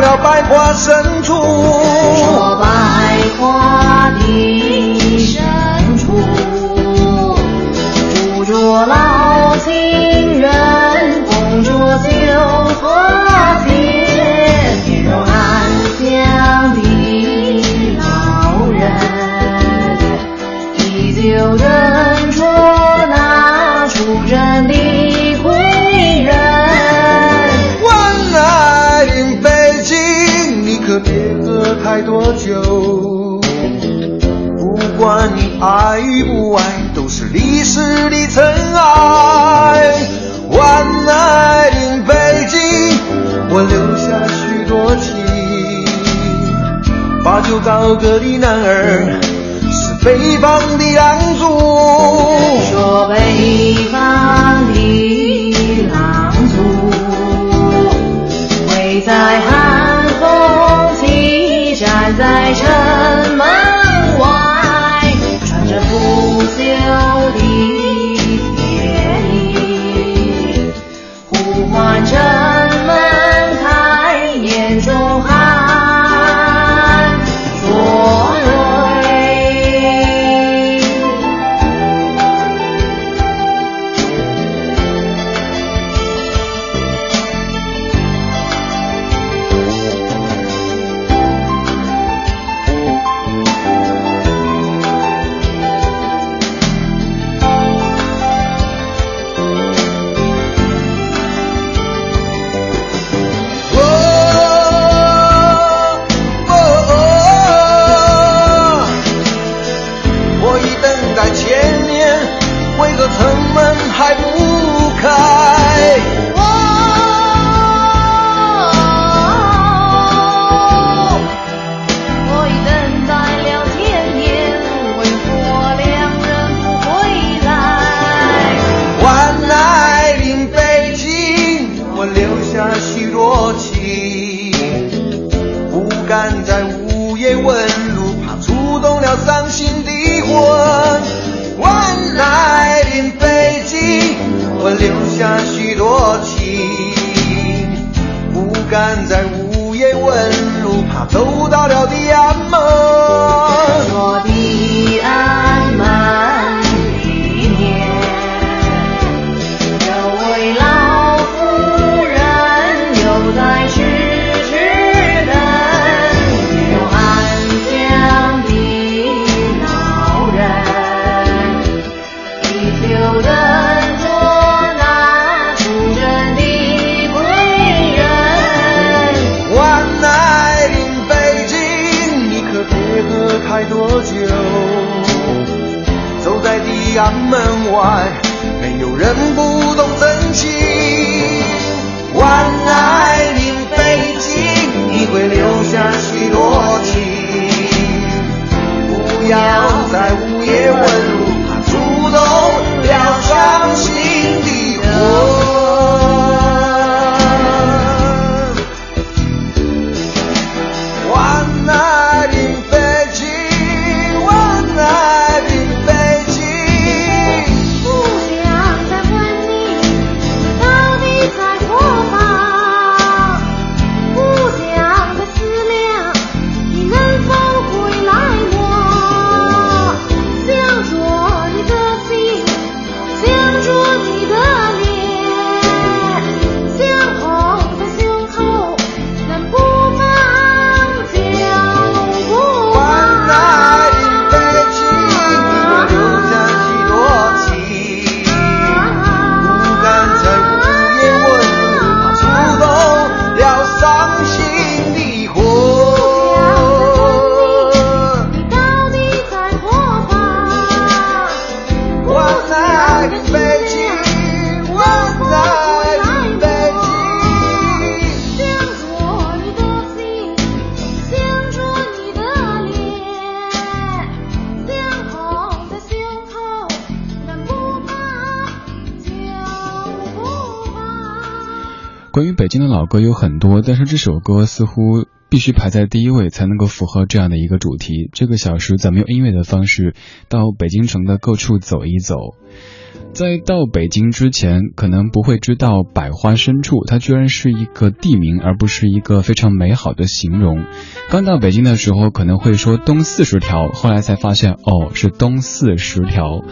了百花深处。高个的男儿是北方南门外，没有人不懂真情。晚来临北京，你会留下许多情。不要在午夜问路，怕触动良。关于北京的老歌有很多，但是这首歌似乎必须排在第一位，才能够符合这样的一个主题。这个小时，咱们用音乐的方式到北京城的各处走一走。在到北京之前，可能不会知道百花深处，它居然是一个地名，而不是一个非常美好的形容。刚到北京的时候，可能会说东四十条，后来才发现，哦，是东四十条。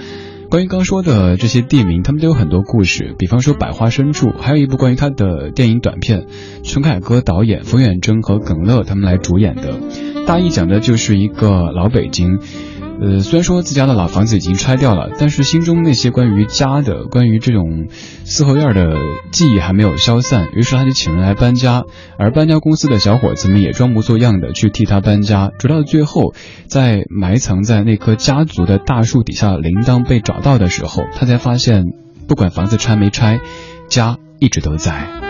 关于刚说的这些地名，他们都有很多故事。比方说百花深处，还有一部关于他的电影短片，陈凯歌导演，冯远征和耿乐他们来主演的，大意讲的就是一个老北京。呃，虽然说自家的老房子已经拆掉了，但是心中那些关于家的、关于这种四合院的记忆还没有消散。于是他就请人来搬家，而搬家公司的小伙子们也装模作样的去替他搬家，直到最后，在埋藏在那棵家族的大树底下铃铛被找到的时候，他才发现，不管房子拆没拆，家一直都在。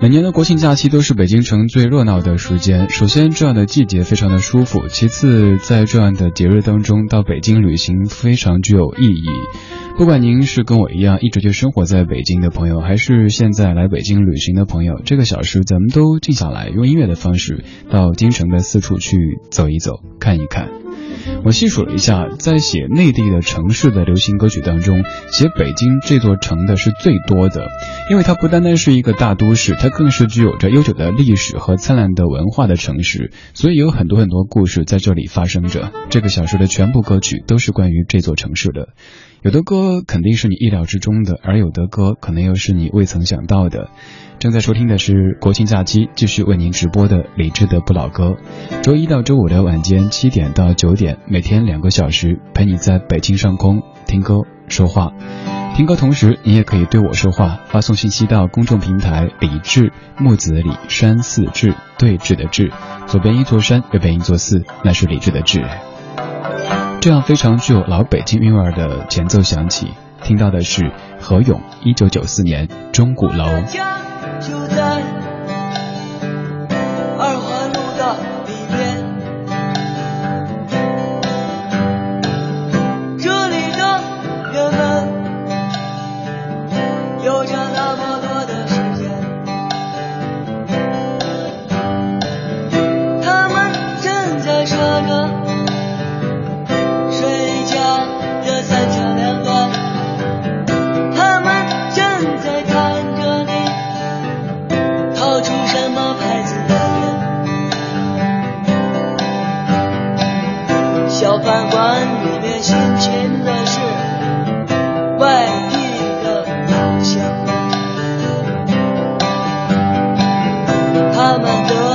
每年的国庆假期都是北京城最热闹的时间。首先，这样的季节非常的舒服；其次，在这样的节日当中，到北京旅行非常具有意义。不管您是跟我一样一直就生活在北京的朋友，还是现在来北京旅行的朋友，这个小时咱们都静下来，用音乐的方式到京城的四处去走一走，看一看。我细数了一下，在写内地的城市的流行歌曲当中，写北京这座城的是最多的，因为它不单单是一个大都市，它更是具有着悠久的历史和灿烂的文化的城市，所以有很多很多故事在这里发生着。这个小说的全部歌曲都是关于这座城市的。有的歌肯定是你意料之中的，而有的歌可能又是你未曾想到的。正在收听的是国庆假期继续为您直播的李志的不老歌，周一到周五的晚间七点到九点，每天两个小时，陪你在北京上空听歌说话。听歌同时，你也可以对我说话，发送信息到公众平台李志木子李山寺志对峙的志，左边一座山，右边一座寺，那是李志的志。这样非常具有老北京韵味的前奏响起，听到的是何勇一九九四年钟鼓楼。钟鼓楼。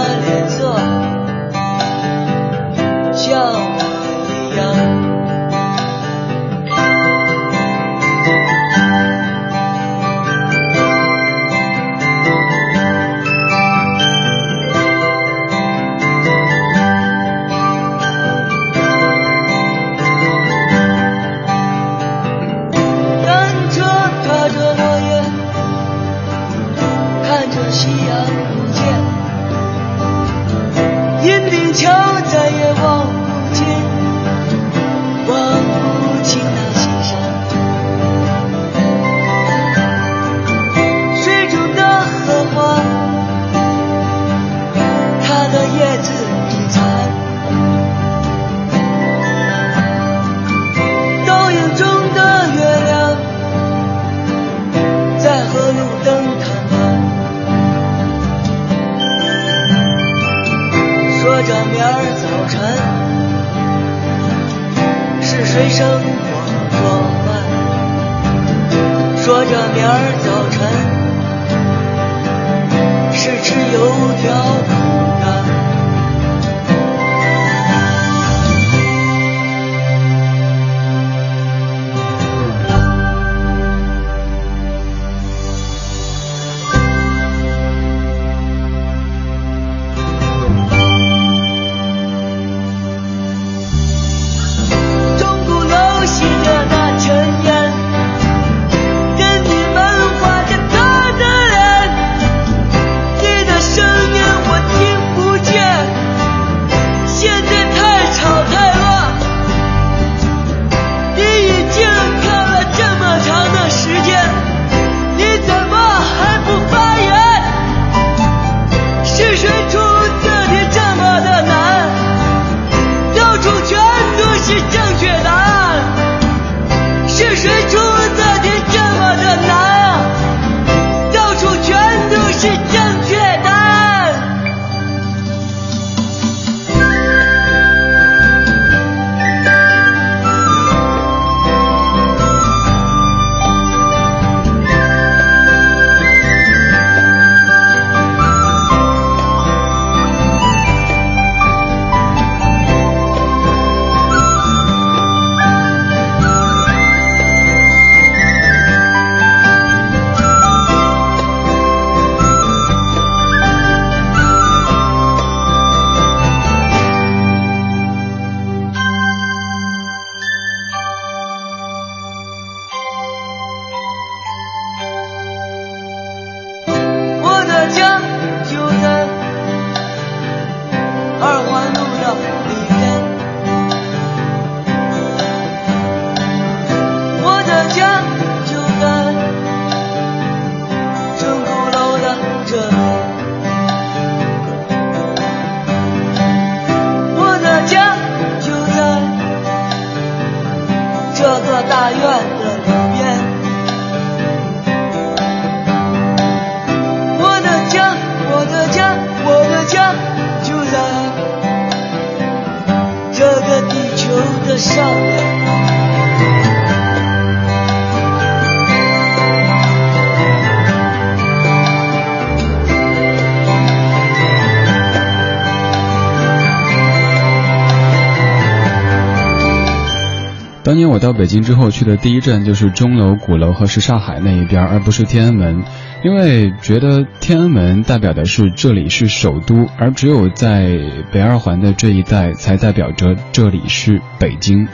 北京之后去的第一站就是钟楼、鼓楼和什刹海那一边，而不是天安门，因为觉得天安门代表的是这里是首都，而只有在北二环的这一带才代表着这里是北京。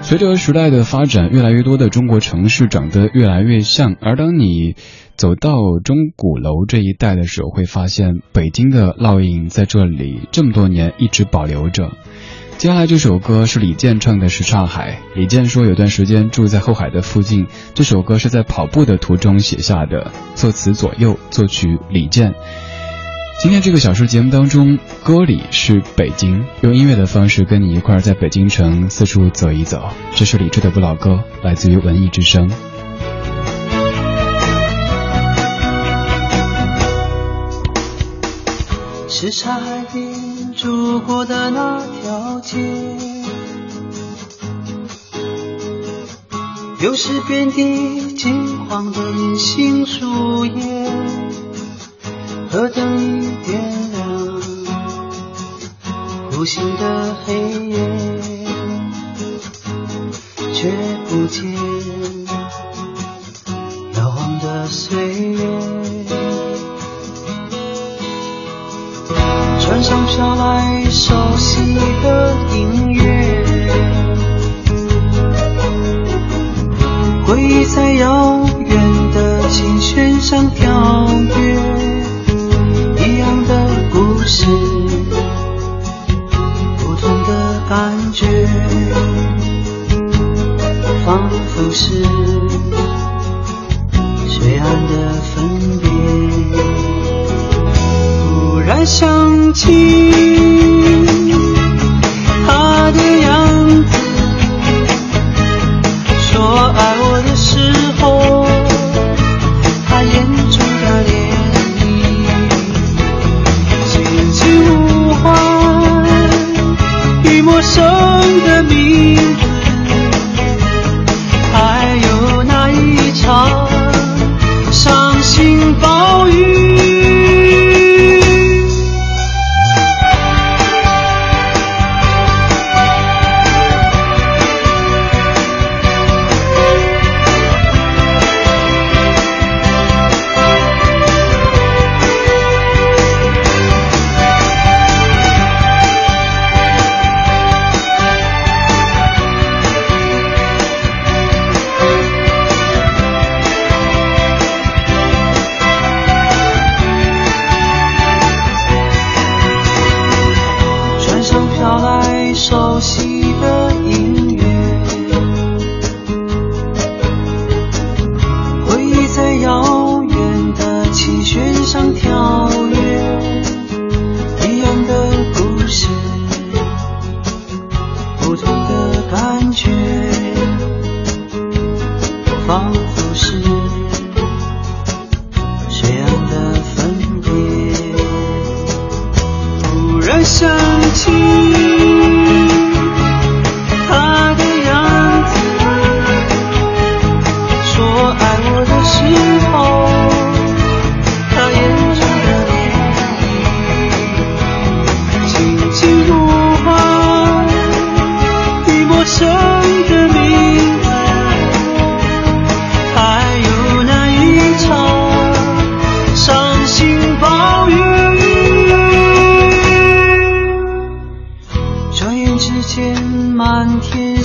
随着时代的发展，越来越多的中国城市长得越来越像，而当你走到钟鼓楼这一带的时候，会发现北京的烙印在这里这么多年一直保留着。接下来这首歌是李健唱的《什刹海》。李健说有段时间住在后海的附近，这首歌是在跑步的途中写下的。作词左右，作曲李健。今天这个小说节目当中，歌里是北京，用音乐的方式跟你一块儿在北京城四处走一走。这是李志的不老歌，来自于文艺之声。是刹海边住过的那街，有时遍地金黄的银杏树叶。河灯已点亮无形的黑夜，却不见摇晃的岁月。船上飘来熟悉的音乐，回忆在遥远的琴弦上跳跃。是不同的感觉，仿佛是水岸的分别。忽然想起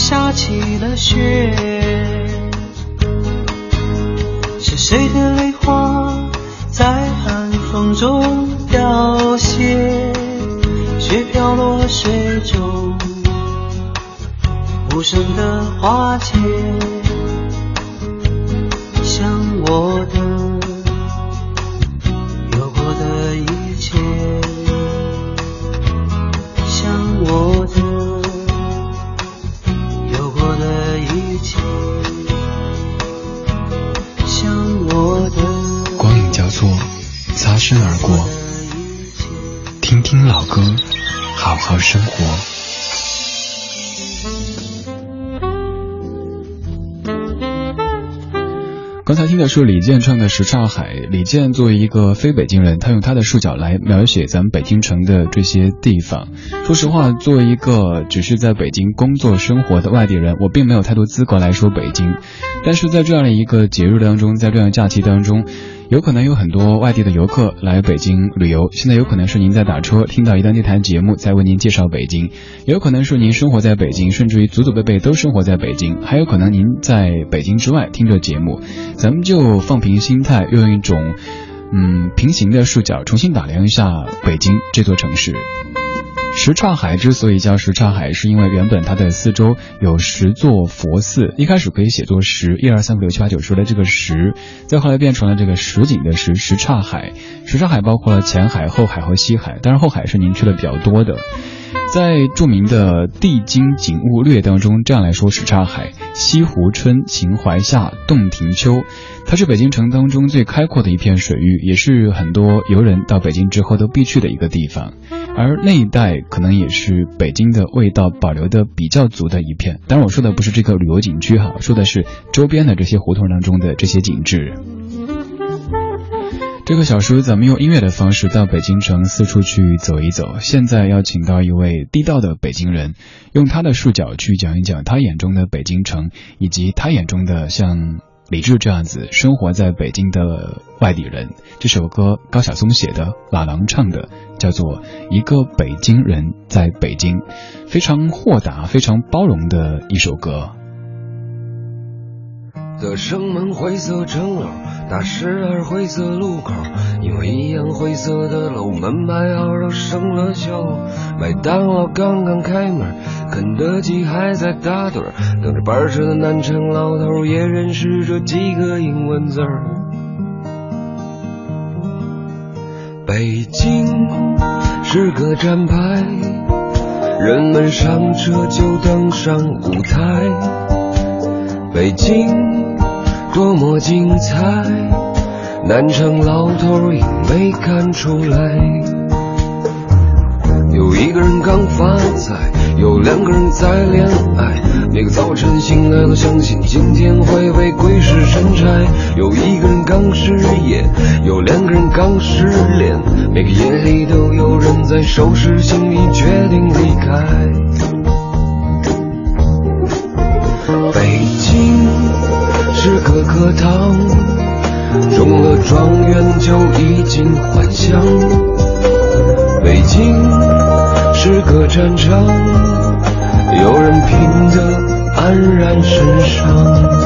下起了雪，是谁的泪花在寒风中凋谢？雪飘落了水中，无声的花间。像我的。生活。刚才听的是李健唱的《什刹海》。李健作为一个非北京人，他用他的视角来描写咱们北京城的这些地方。说实话，作为一个只是在北京工作生活的外地人，我并没有太多资格来说北京。但是在这样的一个节日当中，在这样的假期当中，有可能有很多外地的游客来北京旅游，现在有可能是您在打车听到一段电台节目，在为您介绍北京；有可能是您生活在北京，甚至于祖祖辈辈都生活在北京；还有可能您在北京之外听着节目，咱们就放平心态，用一种嗯平行的视角重新打量一下北京这座城市。什刹海之所以叫什刹海，是因为原本它的四周有十座佛寺，一开始可以写作十，一二三五六七八九十的这个十，再后来变成了这个实景的十，什刹海。什刹海包括了前海、后海和西海，但是后海是您去的比较多的。在著名的《地经景物略》当中，这样来说：什刹海，西湖春，秦淮夏，洞庭秋。它是北京城当中最开阔的一片水域，也是很多游人到北京之后都必去的一个地方。而那一带可能也是北京的味道保留的比较足的一片。当然，我说的不是这个旅游景区哈，说的是周边的这些胡同当中的这些景致。这个小时，咱们用音乐的方式到北京城四处去走一走。现在要请到一位地道的北京人，用他的视角去讲一讲他眼中的北京城，以及他眼中的像。李志这样子生活在北京的外地人，这首歌高晓松写的，老狼唱的，叫做《一个北京人在北京》，非常豁达、非常包容的一首歌。的城门灰色城楼，大十二灰色路口，因为一样灰色的楼，门牌号都生了锈。麦当劳刚刚开门，肯德基还在打盹，等着班车的南城老头也认识这几个英文字儿。北京是个站牌，人们上车就登上舞台。北京多么精彩，南城老头儿也没看出来。有一个人刚发财，有两个人在恋爱。每个早晨醒来都相信今天会被鬼使神差。有一个人刚失业，有两个人刚失恋。每个夜里都有人在收拾行李，决定离开。课堂，中了状元就衣锦还乡。北京是个战场，有人拼得黯然神伤。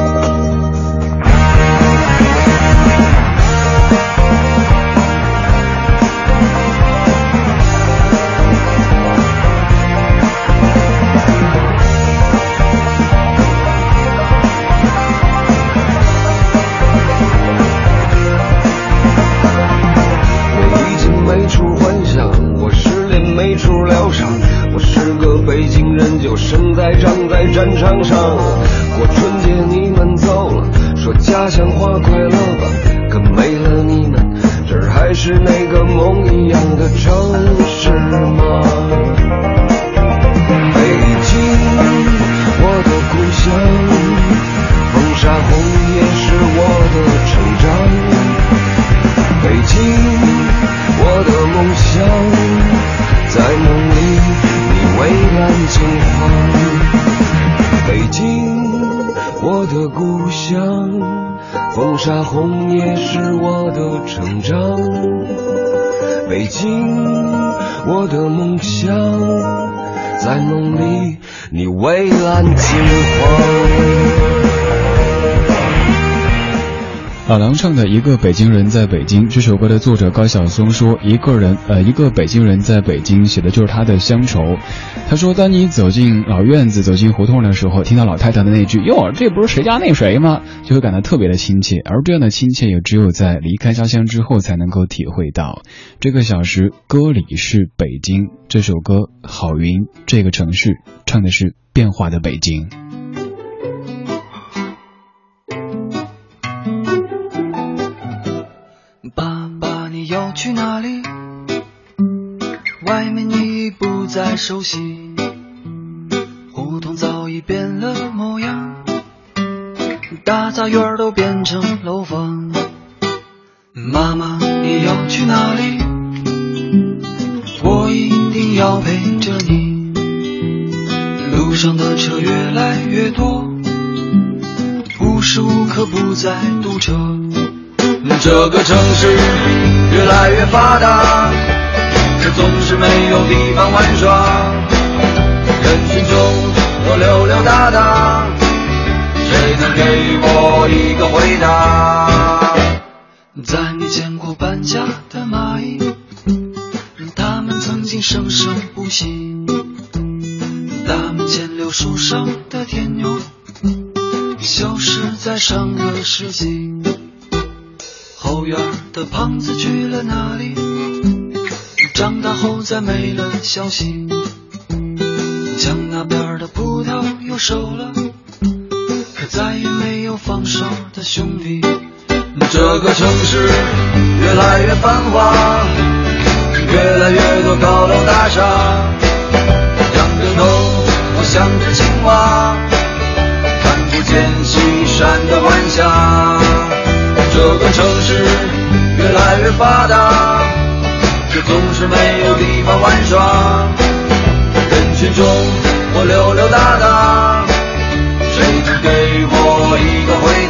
北京我的故乡风沙红叶是我的成长。北京我的梦想在梦里你蔚蓝金黄。老狼唱的一个北京人在北京这首歌的作者高晓松说，一个人呃一个北京人在北京写的就是他的乡愁。他说，当你走进老院子、走进胡同的时候，听到老太太的那句“哟，这不是谁家那谁吗”，就会感到特别的亲切。而这样的亲切，也只有在离开家乡之后才能够体会到。这个小时歌里是北京，这首歌郝云这个城市唱的是变化的北京。去哪里？外面你已不再熟悉，胡同早已变了模样，大杂院都变成楼房。妈妈你要去哪里，我一定要陪着你。路上的车越来越多，无时无刻不在堵车。这个城市越来越发达，可总是没有地方玩耍。人群中我溜溜达达，谁能给我一个回答？在没见过搬家的蚂蚁，它们曾经生生不息。大门前柳树上的天牛，消失在上个世纪。后院的胖子去了哪里？长大后再没了消息。墙那边的葡萄又熟了，可再也没有放手的兄弟。这个城市越来越繁华，越来越多高楼大厦，仰着头我想着青蛙，看不见西山的晚霞。这个城市越来越发达，却总是没有地方玩耍。人群中我溜溜达达，谁能给我一个回答？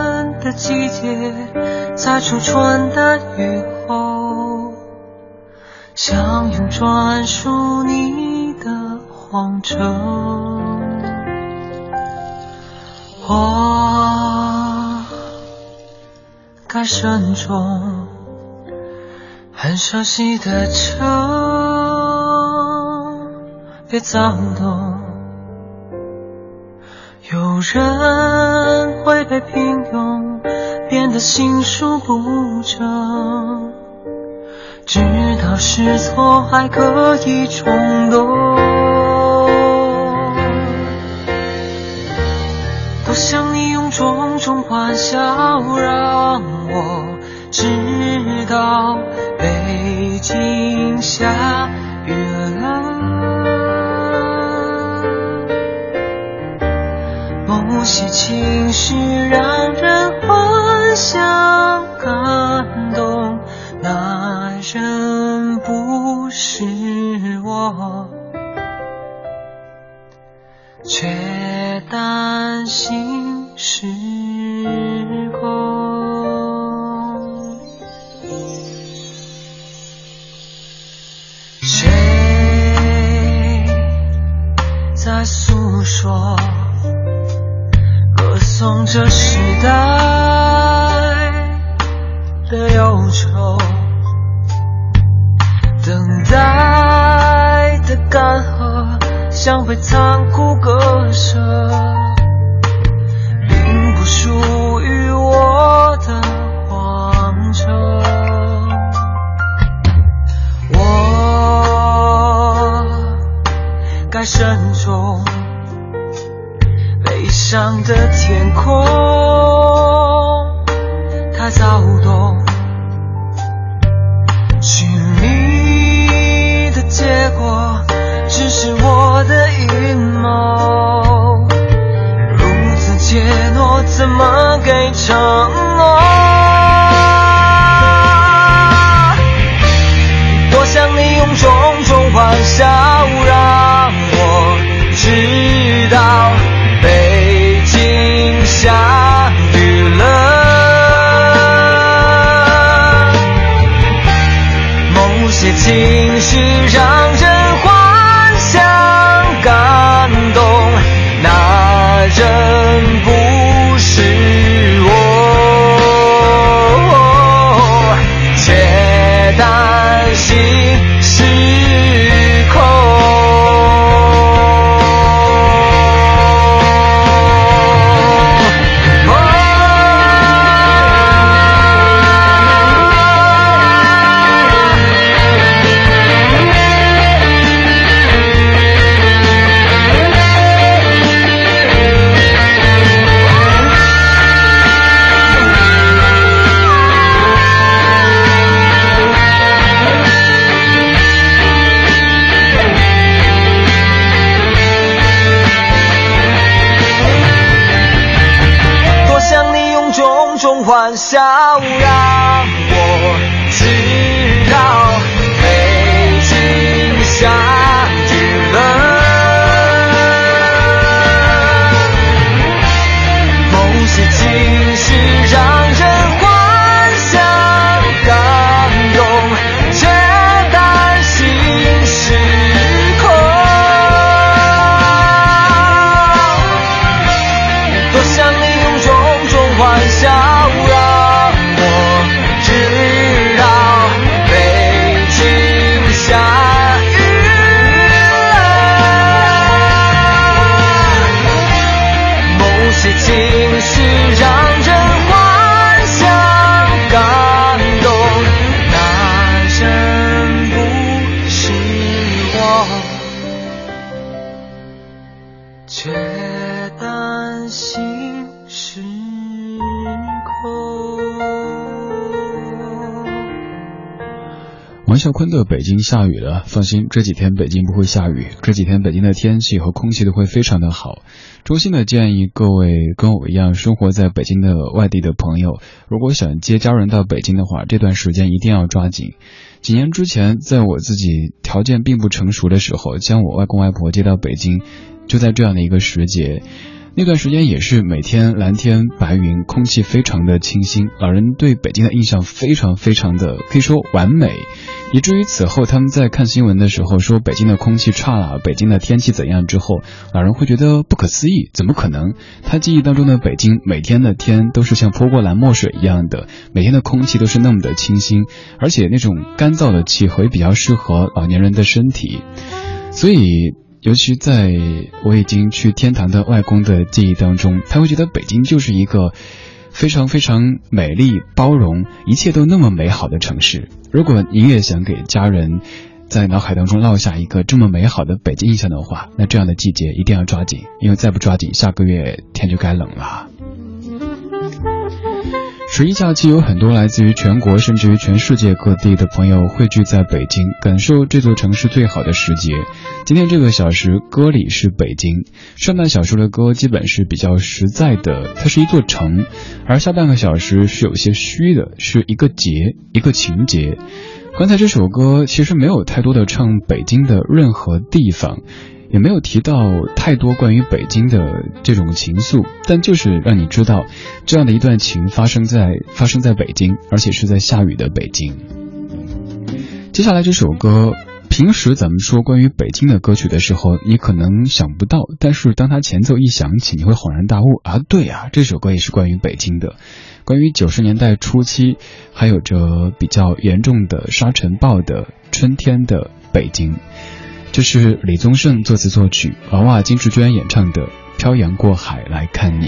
的季节，在初春的雨后，相拥专属你的荒城。我该慎重，很熟悉的城，别躁动。有人会被平庸变得心术不正，知道是错还可以冲动。多想你用种种欢笑让我知道北京下雨了。些情绪让人幻想。感清醒让这王啸坤的《北京下雨了》，放心，这几天北京不会下雨，这几天北京的天气和空气都会非常的好。衷心的建议各位跟我一样生活在北京的外地的朋友，如果想接家人到北京的话，这段时间一定要抓紧。几年之前，在我自己条件并不成熟的时候，将我外公外婆接到北京，就在这样的一个时节。那段时间也是每天蓝天白云，空气非常的清新，老人对北京的印象非常非常的可以说完美，以至于此后他们在看新闻的时候说北京的空气差了，北京的天气怎样之后，老人会觉得不可思议，怎么可能？他记忆当中的北京每天的天都是像泼过蓝墨水一样的，每天的空气都是那么的清新，而且那种干燥的气候也比较适合老年人的身体，所以。尤其在我已经去天堂的外公的记忆当中，他会觉得北京就是一个非常非常美丽、包容，一切都那么美好的城市。如果你也想给家人在脑海当中烙下一个这么美好的北京印象的话，那这样的季节一定要抓紧，因为再不抓紧，下个月天就该冷了。十一假期有很多来自于全国甚至于全世界各地的朋友汇聚在北京，感受这座城市最好的时节。今天这个小时歌里是北京，上半小时的歌基本是比较实在的，它是一座城；而下半个小时是有些虚的，是一个节，一个情节。刚才这首歌其实没有太多的唱北京的任何地方。也没有提到太多关于北京的这种情愫，但就是让你知道，这样的一段情发生在发生在北京，而且是在下雨的北京。接下来这首歌，平时咱们说关于北京的歌曲的时候，你可能想不到，但是当它前奏一响起，你会恍然大悟啊，对啊，这首歌也是关于北京的，关于九十年代初期还有着比较严重的沙尘暴的春天的北京。这是李宗盛作词作曲，娃娃金志娟演唱的《漂洋过海来看你》。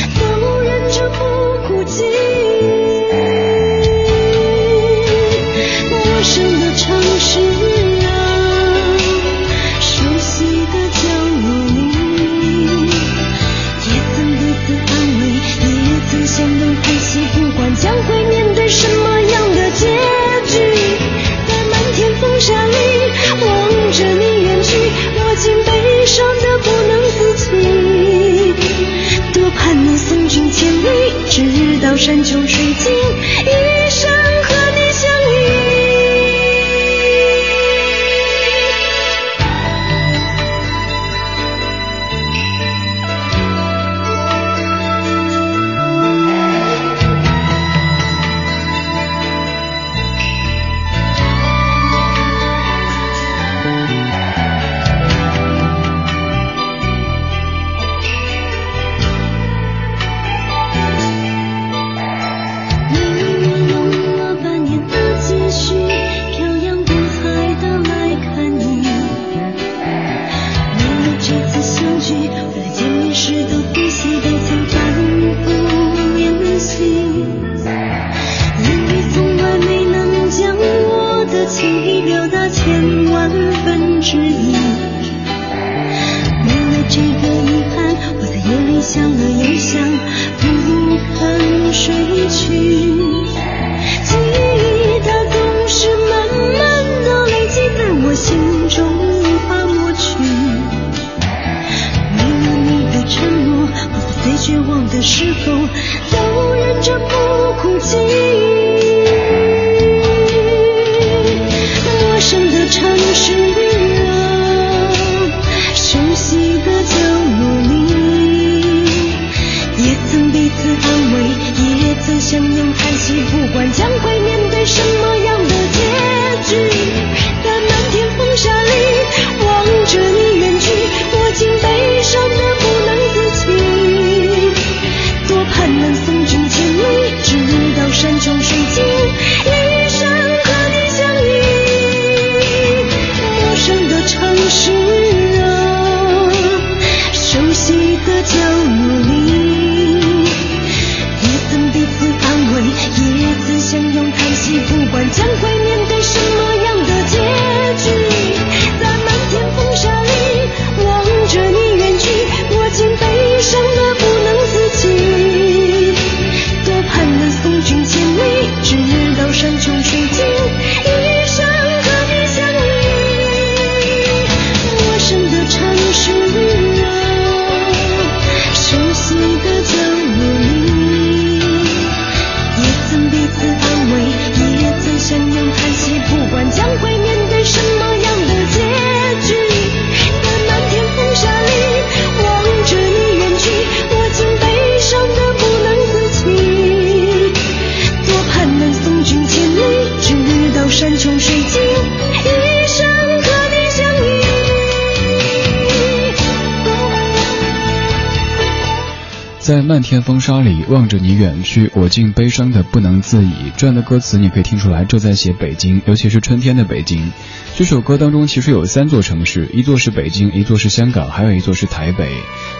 天风沙里望着你远去，我竟悲伤的不能自已。这样的歌词你可以听出来，这在写北京，尤其是春天的北京。这首歌当中其实有三座城市，一座是北京，一座是香港，还有一座是台北。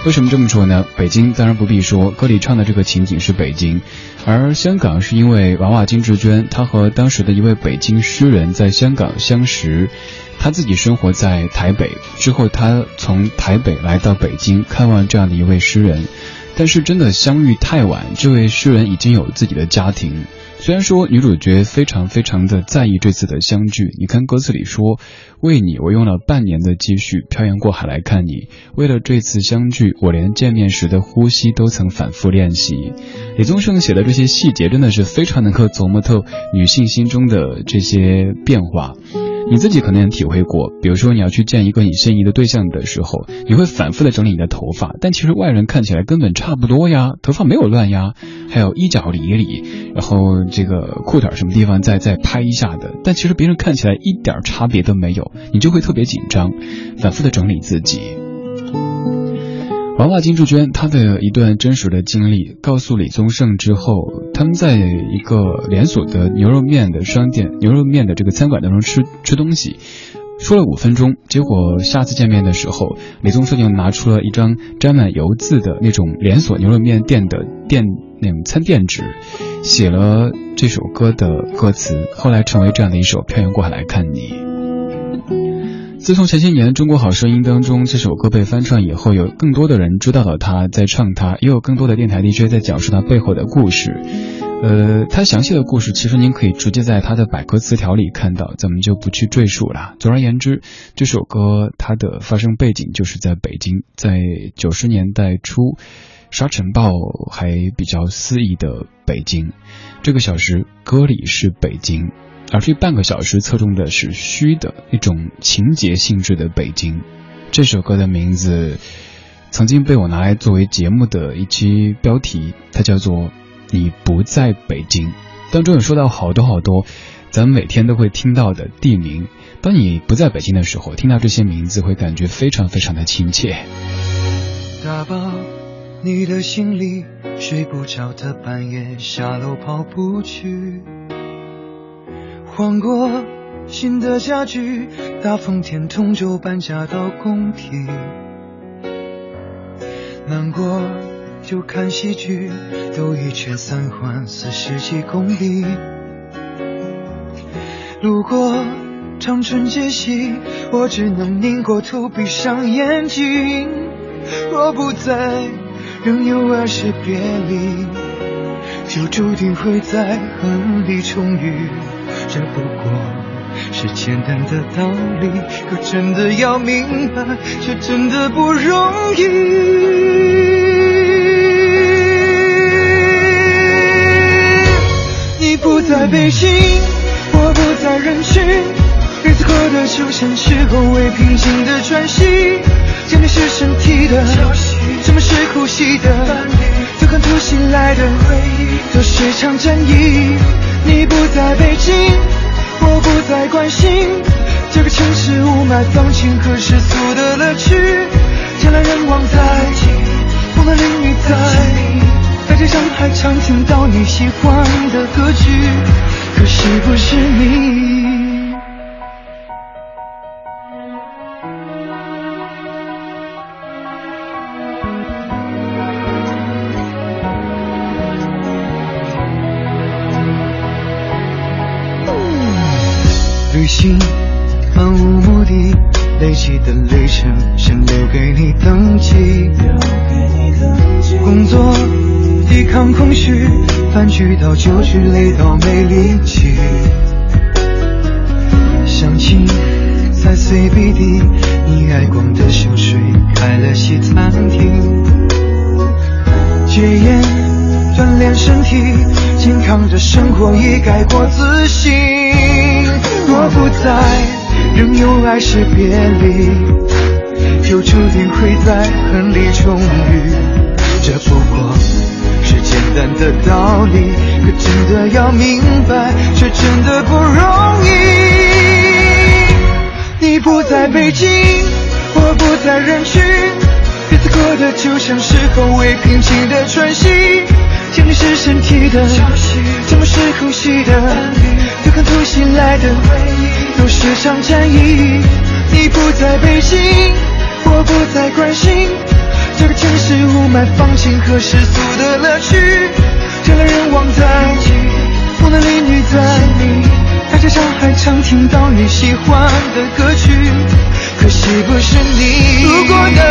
为什么这么说呢？北京当然不必说，歌里唱的这个情景是北京，而香港是因为娃娃金志娟，她和当时的一位北京诗人在香港相识。他自己生活在台北，之后他从台北来到北京看望这样的一位诗人，但是真的相遇太晚，这位诗人已经有自己的家庭。虽然说女主角非常非常的在意这次的相聚，你看歌词里说：“为你，我用了半年的积蓄漂洋过海来看你，为了这次相聚，我连见面时的呼吸都曾反复练习。”李宗盛写的这些细节真的是非常能够琢磨透女性心中的这些变化。你自己可能也体会过，比如说你要去见一个你心仪的对象的时候，你会反复的整理你的头发，但其实外人看起来根本差不多呀，头发没有乱呀，还有衣角理一理，然后这个裤腿什么地方再再拍一下的，但其实别人看起来一点差别都没有，你就会特别紧张，反复的整理自己。娃娃金志娟她的一段真实的经历告诉李宗盛之后，他们在一个连锁的牛肉面的商店、牛肉面的这个餐馆当中吃吃东西，说了五分钟，结果下次见面的时候，李宗盛就拿出了一张沾满油渍的那种连锁牛肉面店的店那种餐垫纸，写了这首歌的歌词，后来成为这样的一首《漂洋过海来看你》。自从前些年《中国好声音》当中这首歌被翻唱以后，有更多的人知道了他在唱它，也有更多的电台 DJ 在讲述他背后的故事。呃，他详细的故事其实您可以直接在他的百科词条里看到，咱们就不去赘述了。总而言之，这首歌它的发生背景就是在北京，在九十年代初，沙尘暴还比较肆意的北京。这个小时歌里是北京。而这半个小时侧重的是虚的一种情节性质的北京。这首歌的名字曾经被我拿来作为节目的一期标题，它叫做《你不在北京》。当中有说到好多好多咱们每天都会听到的地名。当你不在北京的时候，听到这些名字会感觉非常非常的亲切。打包你的行李，睡不着的半夜下楼跑步去。换过新的家具，大风天同舟搬家到工体。难过就看喜剧，兜一圈三环四十几公里。路过长春街西，我只能拧过头闭上眼睛。若不在仍有儿时别离，就注定会在恨里重遇。这不过是简单的道理，可真的要明白，却真的不容易。你不在北京，我不在人群，日子过得就像是后未平静的喘息。想你是身体的，什么是呼吸的？就看突袭来的回忆，都是场战役。你不在北京，我不再关心这个城市雾霾、放晴和世俗的乐趣。人来人往在，风的淋雨在，在街上还常听到你喜欢的歌曲，可是不是你？旅行漫无目的，累积的里程想留给你登记。工作抵抗空虚，饭局到酒局累到没力气。相亲在 CBD，你爱逛的香水开了西餐厅。戒烟锻炼身体，健康的生活已改过自新。不在，仍有爱是别离，就注定会在恨里重遇。这不过是简单的道理，可真的要明白，却真的不容易。你不在北京，我不在人群，日子过得就像是后未平静的喘息。想你是身体的，什么是呼吸的？对抗突袭来的回忆都是场战役。你不在北京，我不再关心这个城市雾霾、放晴和世俗的乐趣。人来人往在，风的淋雨在，大街上还常听到你喜欢的歌曲。可惜不是你。如果能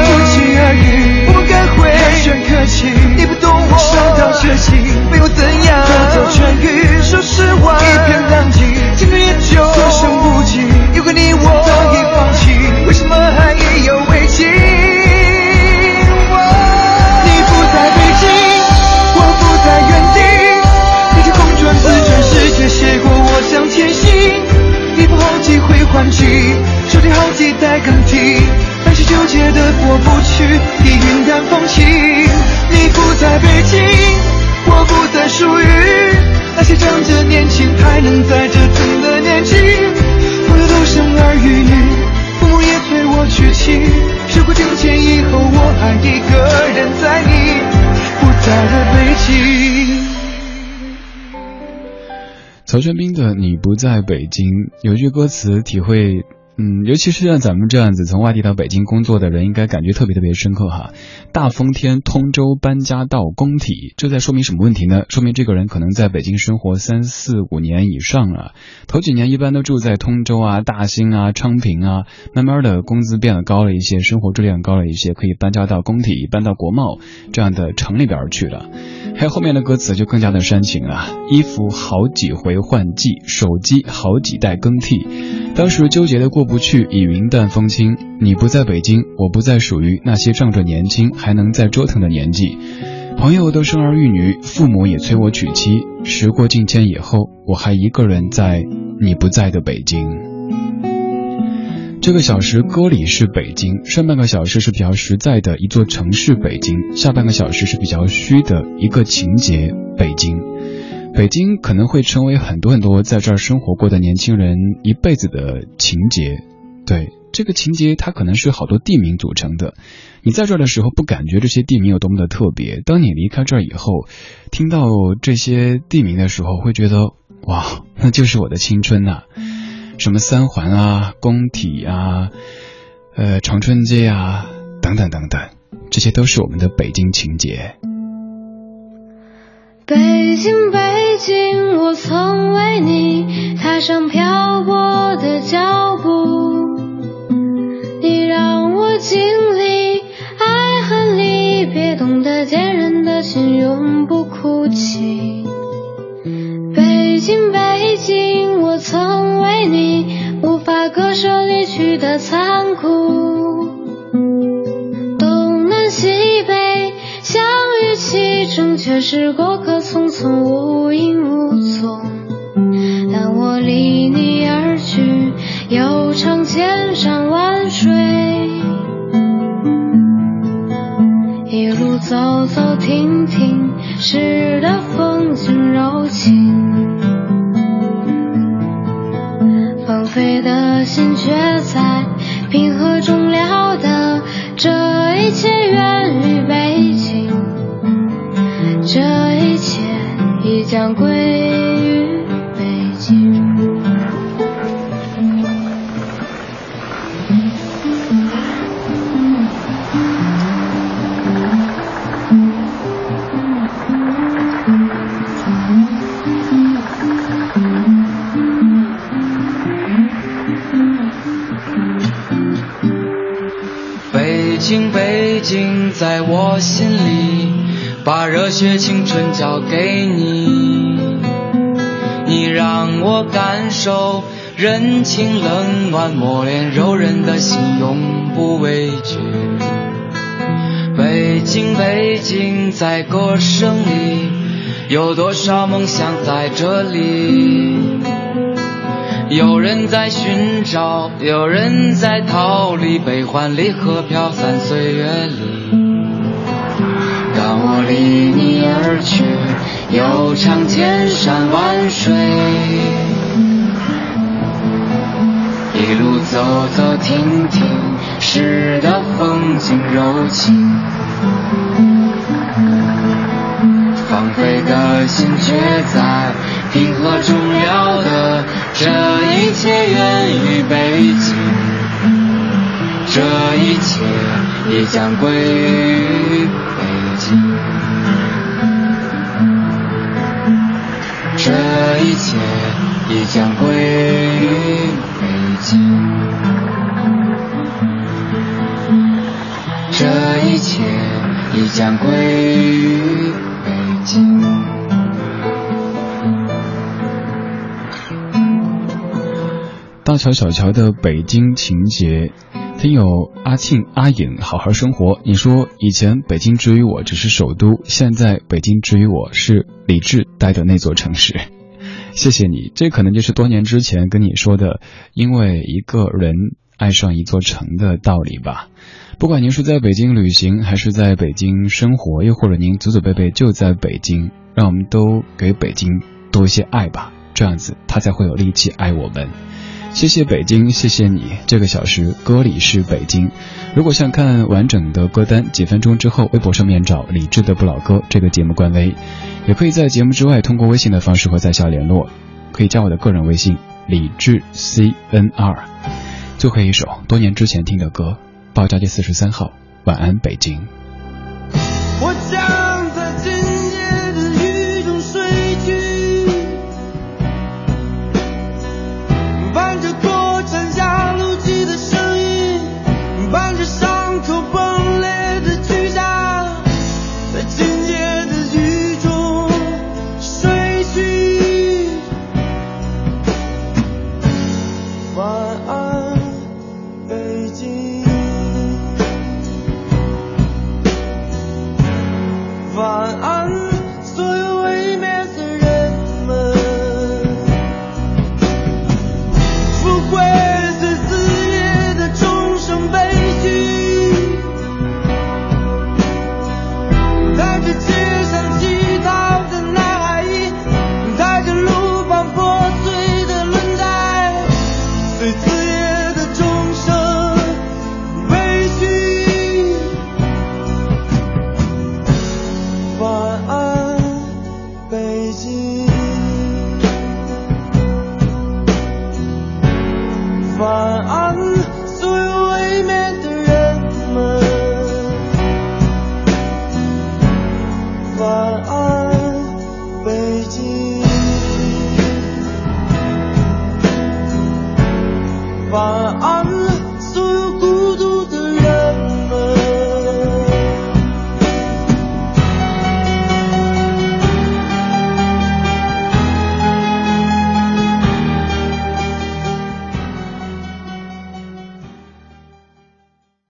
曹轩斌的《你不在北京》有句歌词体会，嗯，尤其是像咱们这样子从外地到北京工作的人，应该感觉特别特别深刻哈。大风天，通州搬家到工体，这在说明什么问题呢？说明这个人可能在北京生活三四五年以上了。头几年一般都住在通州啊、大兴啊、昌平啊，慢慢的工资变得高了一些，生活质量高了一些，可以搬家到工体、搬到国贸这样的城里边去了。还有后面的歌词就更加的煽情了，衣服好几回换季，手机好几代更替，当时纠结的过不去，已云淡风轻。你不在北京，我不再属于那些仗着年轻还能再折腾的年纪。朋友都生儿育女，父母也催我娶妻。时过境迁以后，我还一个人在你不在的北京。这个小时歌里是北京，上半个小时是比较实在的一座城市北京，下半个小时是比较虚的一个情节北京。北京可能会成为很多很多在这儿生活过的年轻人一辈子的情节。对，这个情节它可能是好多地名组成的。你在这儿的时候不感觉这些地名有多么的特别，当你离开这儿以后，听到这些地名的时候，会觉得哇，那就是我的青春呐、什么三环啊、工体啊、呃长春街啊等等等等，这些都是我们的北京情节。北京北京我曾为你踏上漂泊的脚步。你让我经历爱恨离别懂得坚韧的心永不哭泣。北京北京我曾为你无法割舍离去的残酷。东南西北相遇其中却是过客，匆匆无影无踪。当我离你而去，又唱千山万水，一路走走停停，拾的风景柔把青春交给你。你让我感受人情冷暖，磨练柔韧的心，永不畏惧。北京，北京，在歌声里，有多少梦想在这里？有人在寻找，有人在逃离，悲欢离合飘散岁月里。我离你而去，又尝千山万水，一路走走停停，使得风景柔情。放飞的心却在平和中了的，这一切源于北京，一切也将归于北京，这一切也将归于北京，这一切也将归于北京。大乔小乔的北京情节，听友阿庆阿颖好好生活。你说以前北京之于我只是首都，现在北京之于我是李志待的那座城市。谢谢你，这可能就是多年之前跟你说的，因为一个人爱上一座城的道理吧。不管您是在北京旅行，还是在北京生活，又或者您祖祖辈辈就在北京，让我们都给北京多一些爱吧，这样子他才会有力气爱我们。谢谢北京，谢谢你。这个小时歌里是北京。如果想看完整的歌单，几分钟之后微博上面找李志的不老歌这个节目官微，也可以在节目之外通过微信的方式和在下联络，可以加我的个人微信李志 C N R。最后一首多年之前听的歌，报价第四十三号，晚安北京。我家。